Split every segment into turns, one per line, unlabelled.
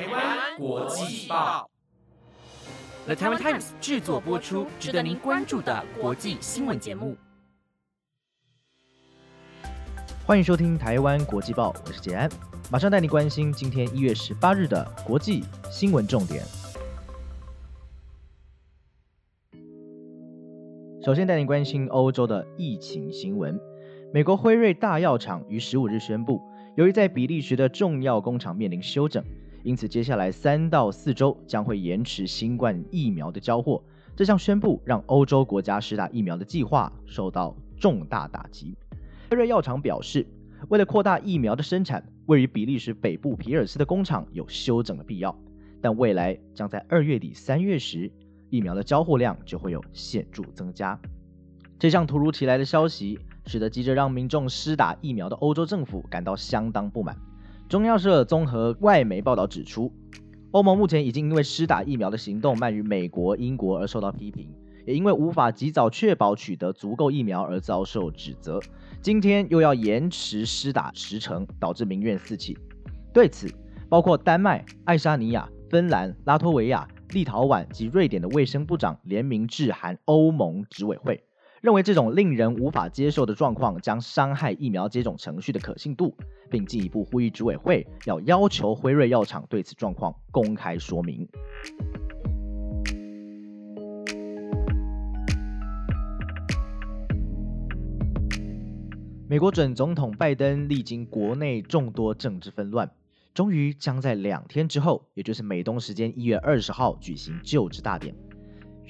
台湾国际报
，The Taiwan Times 制作播出，值得您关注的国际新闻节目。
欢迎收听台湾国际报，我是杰安，马上带您关心今天一月十八日的国际新闻重点。首先带您关心欧洲的疫情新闻。美国辉瑞大药厂于十五日宣布，由于在比利时的重要工厂面临休整，因此接下来三到四周将会延迟新冠疫苗的交货。这项宣布让欧洲国家施打疫苗的计划受到重大打击。辉瑞药厂表示，为了扩大疫苗的生产，位于比利时北部皮尔斯的工厂有休整的必要，但未来将在二月底三月时。疫苗的交货量就会有显著增加。这项突如其来的消息，使得急着让民众施打疫苗的欧洲政府感到相当不满。中央社综合外媒报道指出，欧盟目前已经因为施打疫苗的行动慢于美国、英国而受到批评，也因为无法及早确保取得足够疫苗而遭受指责。今天又要延迟施打时程，导致民怨四起。对此，包括丹麦、爱沙尼亚、芬兰、拉脱维亚。立陶宛及瑞典的卫生部长联名致函欧盟执委会，认为这种令人无法接受的状况将伤害疫苗接种程序的可信度，并进一步呼吁执委会要要求辉瑞药厂对此状况公开说明。美国准总统拜登历经国内众多政治纷乱。终于将在两天之后，也就是美东时间一月二十号举行就职大典。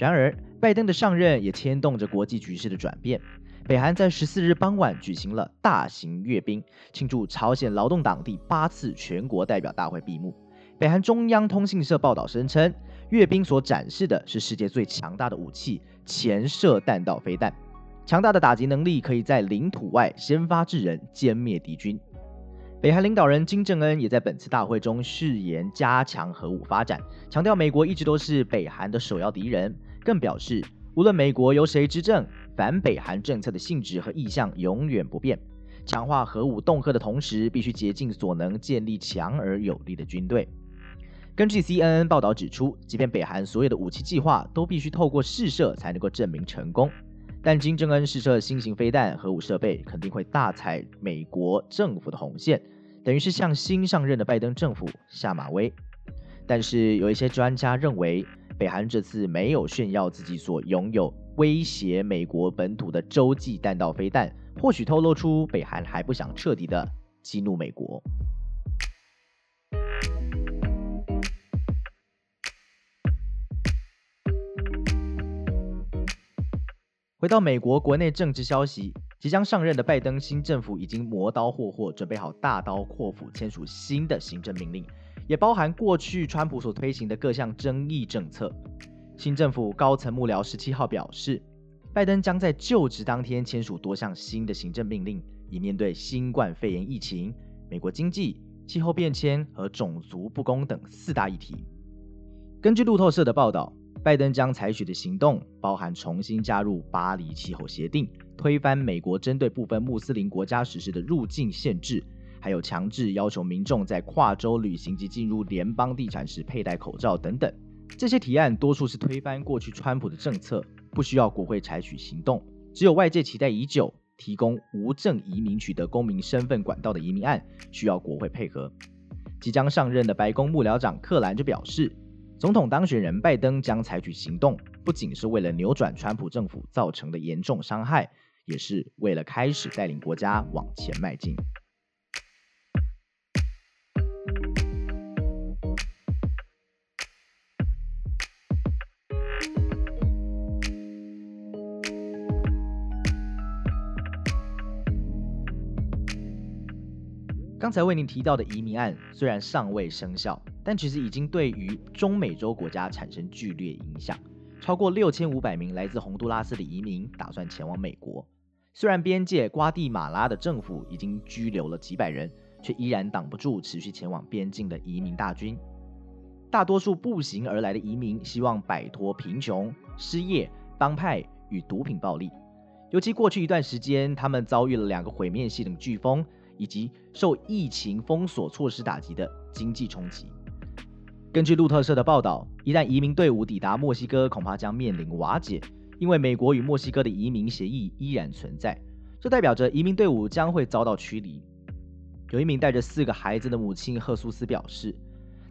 然而，拜登的上任也牵动着国际局势的转变。北韩在十四日傍晚举行了大型阅兵，庆祝朝鲜劳动党第八次全国代表大会闭幕。北韩中央通信社报道声称，阅兵所展示的是世界最强大的武器——潜射弹道飞弹，强大的打击能力可以在领土外先发制人，歼灭敌军。北韩领导人金正恩也在本次大会中誓言加强核武发展，强调美国一直都是北韩的首要敌人，更表示无论美国由谁执政，反北韩政策的性质和意向永远不变。强化核武恫吓的同时，必须竭尽所能建立强而有力的军队。根据 CNN 报道指出，即便北韩所有的武器计划都必须透过试射才能够证明成功，但金正恩试射新型飞弹核武设备肯定会大踩美国政府的红线。等于是向新上任的拜登政府下马威，但是有一些专家认为，北韩这次没有炫耀自己所拥有威胁美国本土的洲际弹道飞弹，或许透露出北韩还不想彻底的激怒美国。回到美国国内政治消息。即将上任的拜登新政府已经磨刀霍霍，准备好大刀阔斧签署新的行政命令，也包含过去川普所推行的各项争议政策。新政府高层幕僚十七号表示，拜登将在就职当天签署多项新的行政命令，以面对新冠肺炎疫情、美国经济、气候变迁和种族不公等四大议题。根据路透社的报道。拜登将采取的行动包含重新加入巴黎气候协定、推翻美国针对部分穆斯林国家实施的入境限制，还有强制要求民众在跨州旅行及进入联邦地产时佩戴口罩等等。这些提案多数是推翻过去川普的政策，不需要国会采取行动。只有外界期待已久、提供无证移民取得公民身份管道的移民案，需要国会配合。即将上任的白宫幕僚长克兰就表示。总统当选人拜登将采取行动，不仅是为了扭转川普政府造成的严重伤害，也是为了开始带领国家往前迈进。刚才为您提到的移民案虽然尚未生效。但其实已经对于中美洲国家产生剧烈影响。超过六千五百名来自洪都拉斯的移民打算前往美国。虽然边界瓜地马拉的政府已经拘留了几百人，却依然挡不住持续前往边境的移民大军。大多数步行而来的移民希望摆脱贫穷、失业、帮派与毒品暴力。尤其过去一段时间，他们遭遇了两个毁灭性的飓风，以及受疫情封锁措施打击的经济冲击。根据路透社的报道，一旦移民队伍抵达墨西哥，恐怕将面临瓦解，因为美国与墨西哥的移民协议依然存在，这代表着移民队伍将会遭到驱离。有一名带着四个孩子的母亲赫苏斯表示，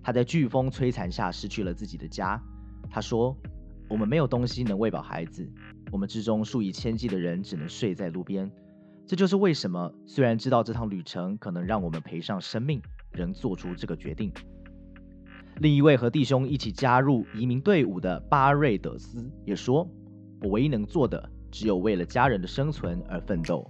他在飓风摧残下失去了自己的家。他说：“我们没有东西能喂饱孩子，我们之中数以千计的人只能睡在路边。这就是为什么，虽然知道这趟旅程可能让我们赔上生命，仍做出这个决定。”另一位和弟兄一起加入移民队伍的巴瑞德斯也说：“我唯一能做的，只有为了家人的生存而奋斗。”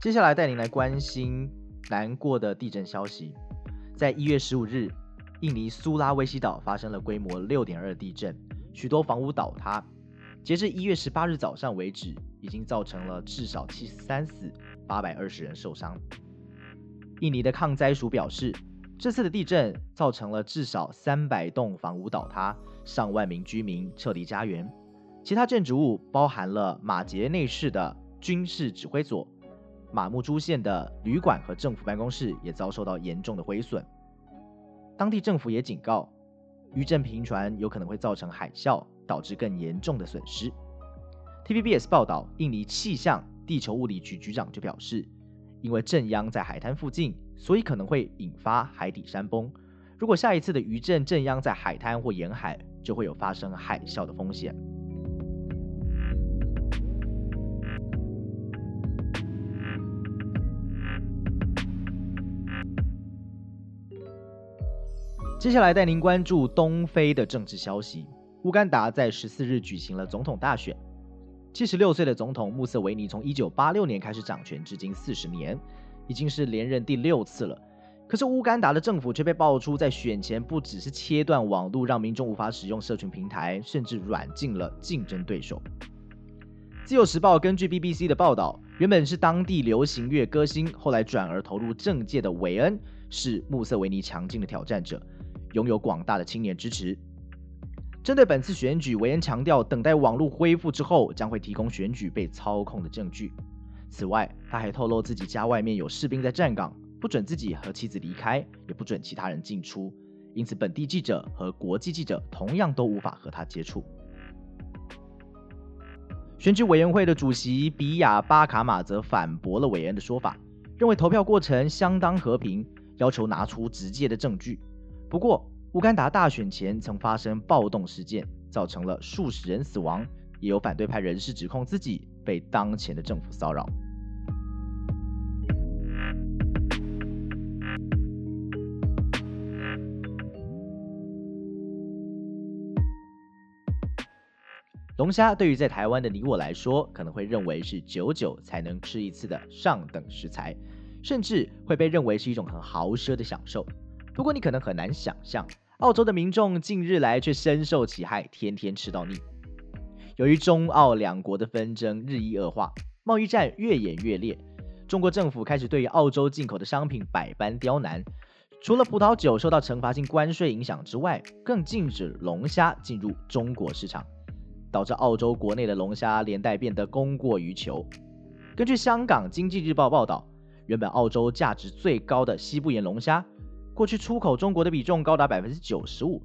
接下来带您来关心难过的地震消息。在一月十五日，印尼苏拉威西岛发生了规模六点二地震。许多房屋倒塌，截至一月十八日早上为止，已经造成了至少七十三死、八百二十人受伤。印尼的抗灾署表示，这次的地震造成了至少三百栋房屋倒塌，上万名居民撤离家园。其他建筑物包含了马杰内市的军事指挥所、马木珠县的旅馆和政府办公室也遭受到严重的毁损。当地政府也警告。余震频传有可能会造成海啸，导致更严重的损失。TVBS 报道，印尼气象地球物理局局长就表示，因为震央在海滩附近，所以可能会引发海底山崩。如果下一次的余震震央在海滩或沿海，就会有发生海啸的风险。接下来带您关注东非的政治消息。乌干达在十四日举行了总统大选。七十六岁的总统穆瑟维尼从一九八六年开始掌权，至今四十年，已经是连任第六次了。可是乌干达的政府却被爆出，在选前不只是切断网络，让民众无法使用社群平台，甚至软禁了竞争对手。自由时报根据 BBC 的报道，原本是当地流行乐歌星，后来转而投入政界的韦恩，是穆瑟维尼强劲的挑战者。拥有广大的青年支持。针对本次选举，韦恩强调，等待网络恢复之后，将会提供选举被操控的证据。此外，他还透露自己家外面有士兵在站岗，不准自己和妻子离开，也不准其他人进出。因此，本地记者和国际记者同样都无法和他接触。选举委员会的主席比亚巴卡马则反驳了韦恩的说法，认为投票过程相当和平，要求拿出直接的证据。不过，乌干达大选前曾发生暴动事件，造成了数十人死亡，也有反对派人士指控自己被当前的政府骚扰。龙虾对于在台湾的你我来说，可能会认为是久久才能吃一次的上等食材，甚至会被认为是一种很豪奢的享受。不过你可能很难想象，澳洲的民众近日来却深受其害，天天吃到腻。由于中澳两国的纷争日益恶化，贸易战越演越烈，中国政府开始对于澳洲进口的商品百般刁难。除了葡萄酒受到惩罚性关税影响之外，更禁止龙虾进入中国市场，导致澳洲国内的龙虾连带变得供过于求。根据香港经济日报报道，原本澳洲价值最高的西部岩龙虾。过去出口中国的比重高达百分之九十五，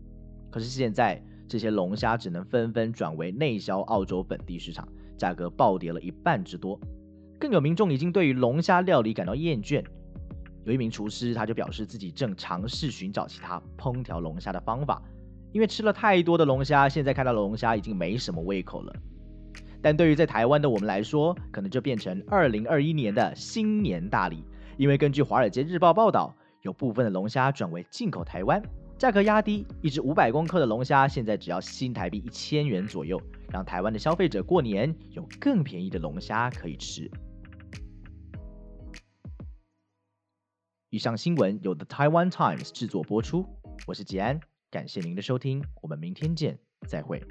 可是现在这些龙虾只能纷纷转为内销澳洲本地市场，价格暴跌了一半之多。更有民众已经对于龙虾料理感到厌倦。有一名厨师他就表示自己正尝试寻找其他烹调龙虾的方法，因为吃了太多的龙虾，现在看到龙虾已经没什么胃口了。但对于在台湾的我们来说，可能就变成二零二一年的新年大礼，因为根据《华尔街日报》报道。有部分的龙虾转为进口台湾，价格压低，一只五百公克的龙虾现在只要新台币一千元左右，让台湾的消费者过年有更便宜的龙虾可以吃。以上新闻由 The Taiwan Times 制作播出，我是吉安，感谢您的收听，我们明天见，再会。